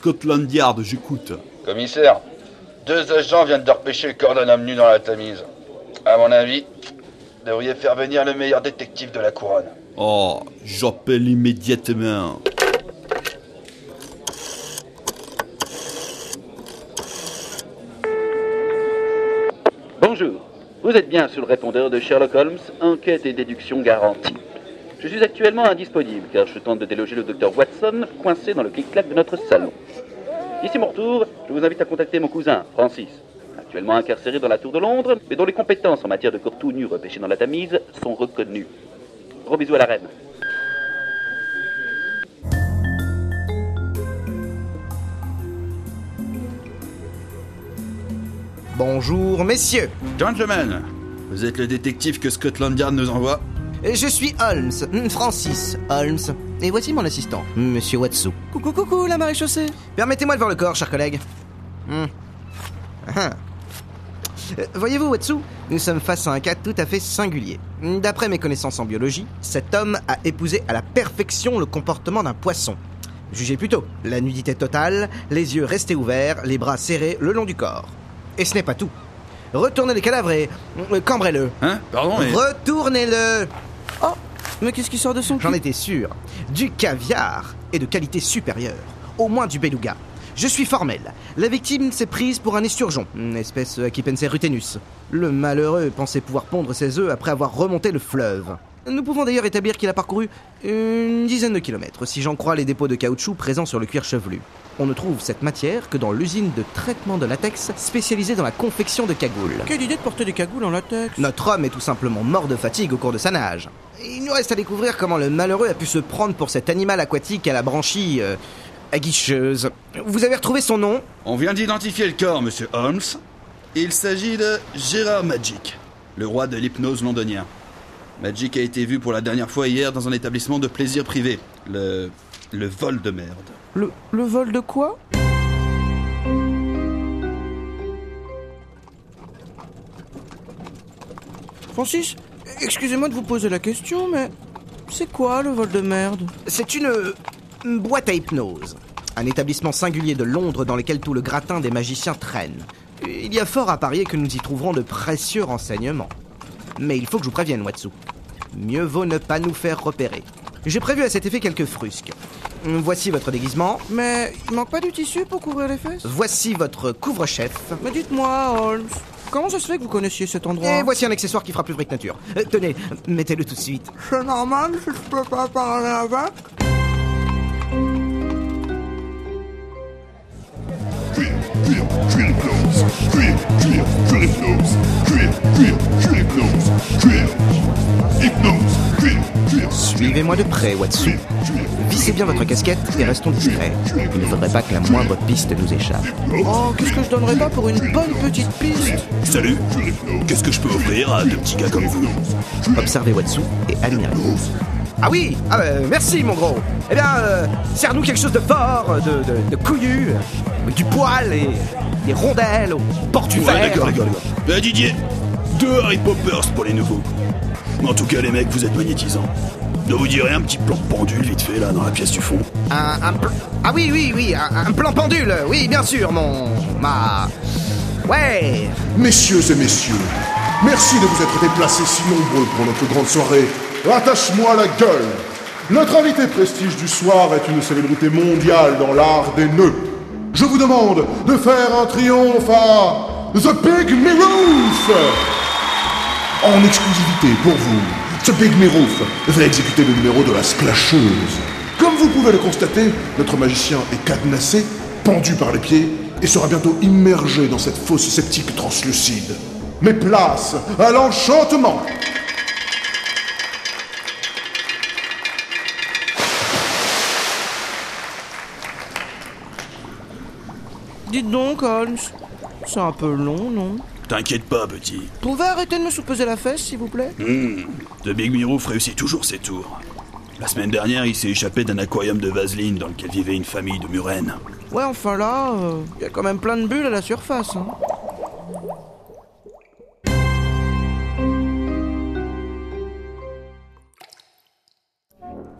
Scotland Yard, j'écoute. Commissaire, deux agents viennent de repêcher le corps d'un homme nu dans la Tamise. À mon avis, vous devriez faire venir le meilleur détective de la couronne. Oh, j'appelle immédiatement. Bonjour, vous êtes bien sous le répondeur de Sherlock Holmes, enquête et déduction garantie. Je suis actuellement indisponible car je tente de déloger le docteur Watson coincé dans le clic-clac de notre salon. D'ici mon retour, je vous invite à contacter mon cousin, Francis, actuellement incarcéré dans la Tour de Londres, mais dont les compétences en matière de corps tout nu repêché dans la Tamise sont reconnues. Gros bisous à la reine. Bonjour, messieurs. Gentlemen, vous êtes le détective que Scotland Yard nous envoie Je suis Holmes, hmm, Francis Holmes. Et voici mon assistant, Monsieur Watsu. Coucou, coucou, la maréchaussée. Permettez-moi de voir le corps, cher collègue. Hmm. Ah. Euh, Voyez-vous, Watsu, nous sommes face à un cas tout à fait singulier. D'après mes connaissances en biologie, cet homme a épousé à la perfection le comportement d'un poisson. Jugez plutôt, la nudité totale, les yeux restés ouverts, les bras serrés le long du corps. Et ce n'est pas tout. Retournez le cadavre et euh, cambrez-le. Hein Pardon, mais... Retournez-le mais qu'est-ce qui sort de son cul J'en étais sûr. Du caviar et de qualité supérieure. Au moins du beluga. Je suis formel. La victime s'est prise pour un esturgeon, une espèce Aquipenser rutenus. Le malheureux pensait pouvoir pondre ses œufs après avoir remonté le fleuve. Nous pouvons d'ailleurs établir qu'il a parcouru une dizaine de kilomètres, si j'en crois les dépôts de caoutchouc présents sur le cuir chevelu. On ne trouve cette matière que dans l'usine de traitement de latex spécialisée dans la confection de cagoules. Quelle idée de porter des cagoules en latex? Notre homme est tout simplement mort de fatigue au cours de sa nage. Il nous reste à découvrir comment le malheureux a pu se prendre pour cet animal aquatique à la branchie euh, aguicheuse. Vous avez retrouvé son nom? On vient d'identifier le corps, monsieur Holmes. Il s'agit de Gérard Magic, le roi de l'hypnose londonien. Magic a été vu pour la dernière fois hier dans un établissement de plaisir privé. Le. le vol de merde. le, le vol de quoi? Francis, excusez-moi de vous poser la question, mais c'est quoi le vol de merde? C'est une, boîte à hypnose. Un établissement singulier de Londres dans lequel tout le gratin des magiciens traîne. Il y a fort à parier que nous y trouverons de précieux renseignements. Mais il faut que je vous prévienne, Watsu. Mieux vaut ne pas nous faire repérer. J'ai prévu à cet effet quelques frusques. Voici votre déguisement. Mais il manque pas du tissu pour couvrir les fesses Voici votre couvre-chef. Mais dites-moi, Holmes, comment ça se fait que vous connaissiez cet endroit Et voici un accessoire qui fera plus vrai que nature. Euh, tenez, mettez-le tout de suite. C'est normal si je peux pas parler avec Cuir, cuir, cuir Suivez-moi de près, Watsu. Vissez bien votre casquette et restons discrets. Il ne faudrait pas que la moindre piste nous échappe. Oh, qu'est-ce que je donnerais pas pour une bonne petite piste Salut Qu'est-ce que je peux offrir à de petits gars comme vous Observez Watsu et admirez-vous. Ah oui ah, euh, Merci, mon gros Eh bien, euh, serre-nous quelque chose de fort, de, de, de couillu, du poil et des rondelles au portugais. Ouais, d'accord, d'accord, d'accord. Bah, Didier, deux Harry Poppers pour les nouveaux. En tout cas, les mecs, vous êtes magnétisants. Ne vous direz un petit plan pendule vite fait là dans la pièce du fond Un, un pl- Ah oui, oui, oui, un, un plan pendule Oui, bien sûr, mon... ma... Ouais Messieurs et messieurs, merci de vous être déplacés si nombreux pour notre grande soirée. Attache-moi la gueule. Notre invité prestige du soir est une célébrité mondiale dans l'art des nœuds. Je vous demande de faire un triomphe à The Big Mirouf. En exclusivité pour vous, ce Big Mirouf va exécuter le numéro de la splasheuse. Comme vous pouvez le constater, notre magicien est cadenassé, pendu par les pieds, et sera bientôt immergé dans cette fosse sceptique translucide. Mais place à l'enchantement Dites donc, Holmes, c'est un peu long, non? T'inquiète pas, petit. Pouvez arrêter de me soupeser la fesse, s'il vous plaît Hmm, The Big Mirouf réussit toujours ses tours. La semaine dernière, il s'est échappé d'un aquarium de vaseline dans lequel vivait une famille de murènes. Ouais, enfin là, il y a quand même plein de bulles à la surface. Hein.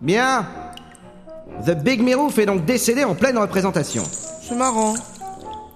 Bien The Big Mirouf est donc décédé en pleine représentation. C'est marrant.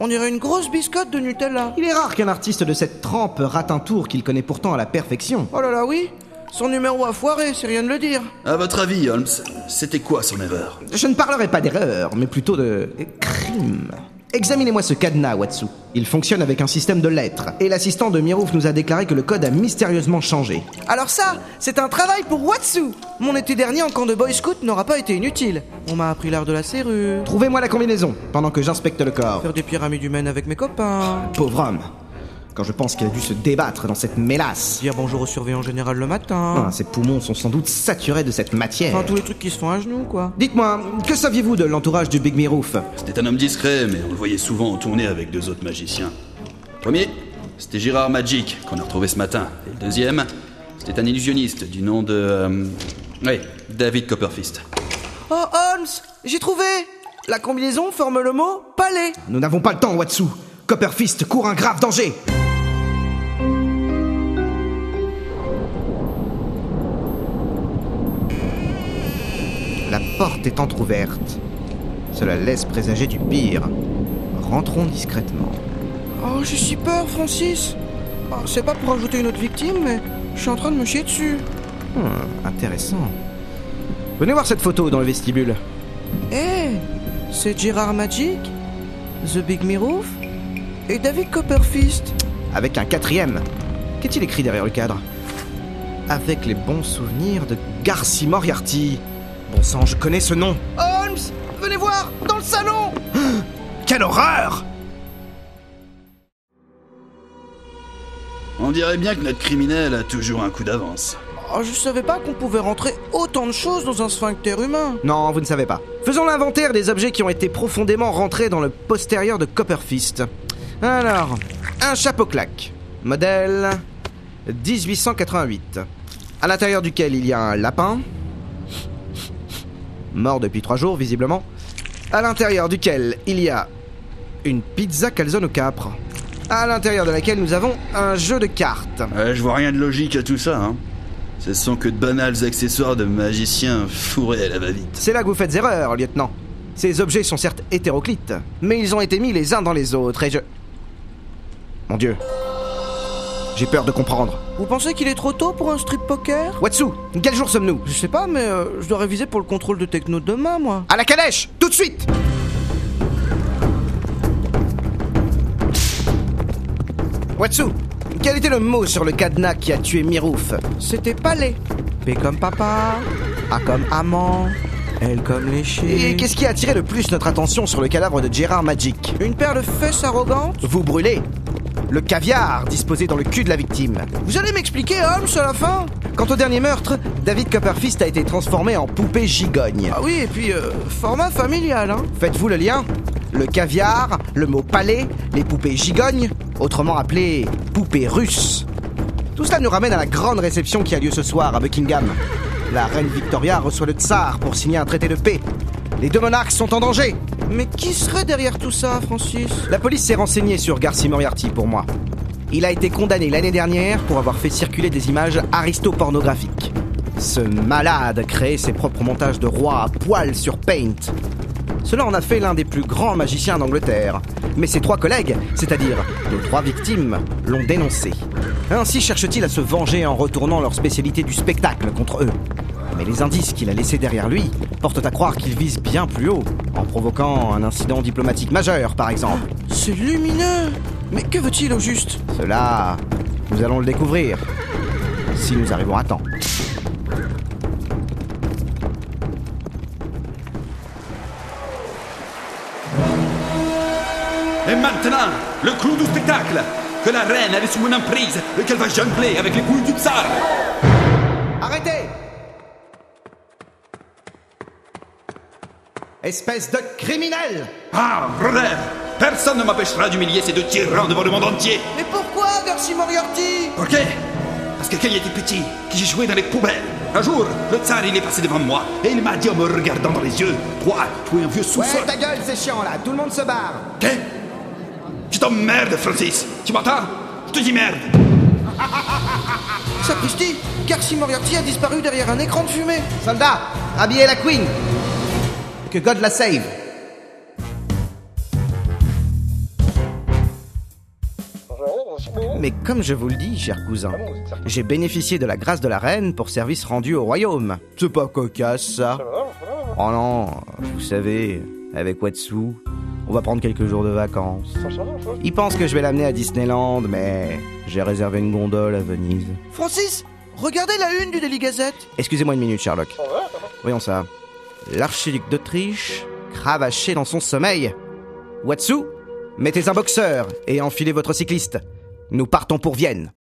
On dirait une grosse biscotte de Nutella. Il est rare qu'un artiste de cette trempe rate un tour qu'il connaît pourtant à la perfection. Oh là là, oui. Son numéro a foiré, c'est rien de le dire. À votre avis, Holmes, c'était quoi son erreur? Je ne parlerai pas d'erreur, mais plutôt de crime. Examinez-moi ce cadenas, Watsu. Il fonctionne avec un système de lettres, et l'assistant de Mirouf nous a déclaré que le code a mystérieusement changé. Alors ça, c'est un travail pour Watsu. Mon été dernier en camp de Boy Scout n'aura pas été inutile. On m'a appris l'art de la serrure, Trouvez-moi la combinaison, pendant que j'inspecte le corps. faire des pyramides humaines avec mes copains, Pauvre homme. Quand je pense qu'il a dû se débattre dans cette mélasse. dire bonjour au surveillant général le matin. Ah, ses poumons sont sans doute saturés de cette matière. Enfin, tous les trucs qui se font à genoux, quoi. Dites-moi, que saviez-vous de l'entourage du Big Mirouf C'était un homme discret, mais on le voyait souvent en tournée avec deux autres magiciens. Premier, c'était Girard Magic, qu'on a retrouvé ce matin. Et le deuxième, c'était un illusionniste du nom de... euh, oui, David Copperfist. Oh, Holmes, j'ai trouvé La combinaison forme le mot palais. Nous n'avons pas le temps, Watsu. Copperfist court un grave danger. La porte est entr'ouverte. Cela laisse présager du pire. Rentrons discrètement. Oh, j'ai si peur, Francis. Oh, c'est pas pour ajouter une autre victime, mais je suis en train de me chier dessus. Hmm, intéressant. Venez voir cette photo dans le vestibule. Eh, c'est Gérard Magic, The Big Mirouf et David Copperfist. Avec un quatrième. Qu'est-il écrit derrière le cadre Avec les bons souvenirs de Garcy Moriarty. Bon sang, je connais ce nom. Holmes, venez voir, dans le salon Quelle horreur On dirait bien que notre criminel a toujours un coup d'avance. oh, Je savais pas qu'on pouvait rentrer autant de choses dans un sphincter humain. Non, vous ne savez pas. Faisons l'inventaire des objets qui ont été profondément rentrés dans le postérieur de Copperfist. Alors, un chapeau claque. Modèle 1888. À l'intérieur duquel il y a un lapin. Mort depuis trois jours, visiblement. À l'intérieur duquel il y a une pizza calzone au capre. À l'intérieur de laquelle nous avons un jeu de cartes. Ouais, je vois rien de logique à tout ça, hein. Ce sont que de banals accessoires de magiciens fourrés à la va-vite. C'est là que vous faites erreur, lieutenant. Ces objets sont certes hétéroclites, mais ils ont été mis les uns dans les autres et je... Mon Dieu. J'ai peur de comprendre. Vous pensez qu'il est trop tôt pour un strip poker? Watsu, quel jour sommes-nous? Je sais pas, mais euh, je dois réviser pour le contrôle de techno de demain, moi. À la calèche Tout de suite Watsu, quel était le mot sur le cadenas qui a tué Mirouf? C'était palais. P comme papa, A comme amant, L comme léché. Et qu'est-ce qui a attiré le plus notre attention sur le cadavre de Gérard Magic? Une paire de fesses arrogantes Vous brûlez le caviar disposé dans le cul de la victime. Vous allez m'expliquer, Holmes, à la fin? Quant au dernier meurtre, David Copperfist a été transformé en poupée gigogne. Ah oui, et puis, euh, format familial, hein Faites-vous le lien Le caviar, le mot palais, les poupées gigognes, autrement appelées poupées russes. Tout cela nous ramène à la grande réception qui a lieu ce soir à Buckingham. La reine Victoria reçoit le tsar pour signer un traité de paix. Les deux monarques sont en danger. Mais qui serait derrière tout ça, Francis La police s'est renseignée sur Garcy Moriarty pour moi. Il a été condamné l'année dernière pour avoir fait circuler des images aristopornographiques. Ce malade créait ses propres montages de rois à poil sur Paint. Cela en a fait l'un des plus grands magiciens d'Angleterre. Mais ses trois collègues, c'est-à-dire nos trois victimes, l'ont dénoncé. Ainsi cherche-t-il à se venger en retournant leur spécialité du spectacle contre eux. Mais les indices qu'il a laissés derrière lui portent à croire qu'il vise bien plus haut, en provoquant un incident diplomatique majeur, par exemple. C'est lumineux Mais que veut-il au juste? Cela, nous allons le découvrir, si nous arrivons à temps. Et maintenant, le clou du spectacle Que la reine est sous mon emprise et qu'elle va jongler avec les couilles du tsar Espèce de criminel. Ah, brother Personne ne m'empêchera d'humilier ces deux tyrans devant le monde entier. Mais pourquoi, Garcy Moriarty? Ok. Parce que quand il était petit, que j'ai joué dans les poubelles, un jour, le tsar il est passé devant moi et il m'a dit en me regardant dans les yeux Toi, tu es un vieux sous-sol. Ouais, ta gueule, c'est chiant là, tout le monde se barre. Ok Tu t'emmerdes, Francis. Tu m'entends? Je te dis merde. Sapristi Garcy Moriarty a disparu derrière un écran de fumée. Soldat, habillez la queen Que God la save Mais comme je vous le dis, cher cousin, j'ai bénéficié de la grâce de la reine pour service rendu au royaume. C'est pas cocasse, ça Oh non, vous savez, avec Watsu, on va prendre quelques jours de vacances. Il pense que je vais l'amener à Disneyland, mais j'ai réservé une gondole à Venise. Francis, regardez la une du Daily Gazette. Excusez-moi une minute, Sherlock. Voyons ça. L'archiduc d'Autriche, cravaché dans son sommeil. Watsu, mettez un boxeur et enfilez votre cycliste. Nous partons pour Vienne.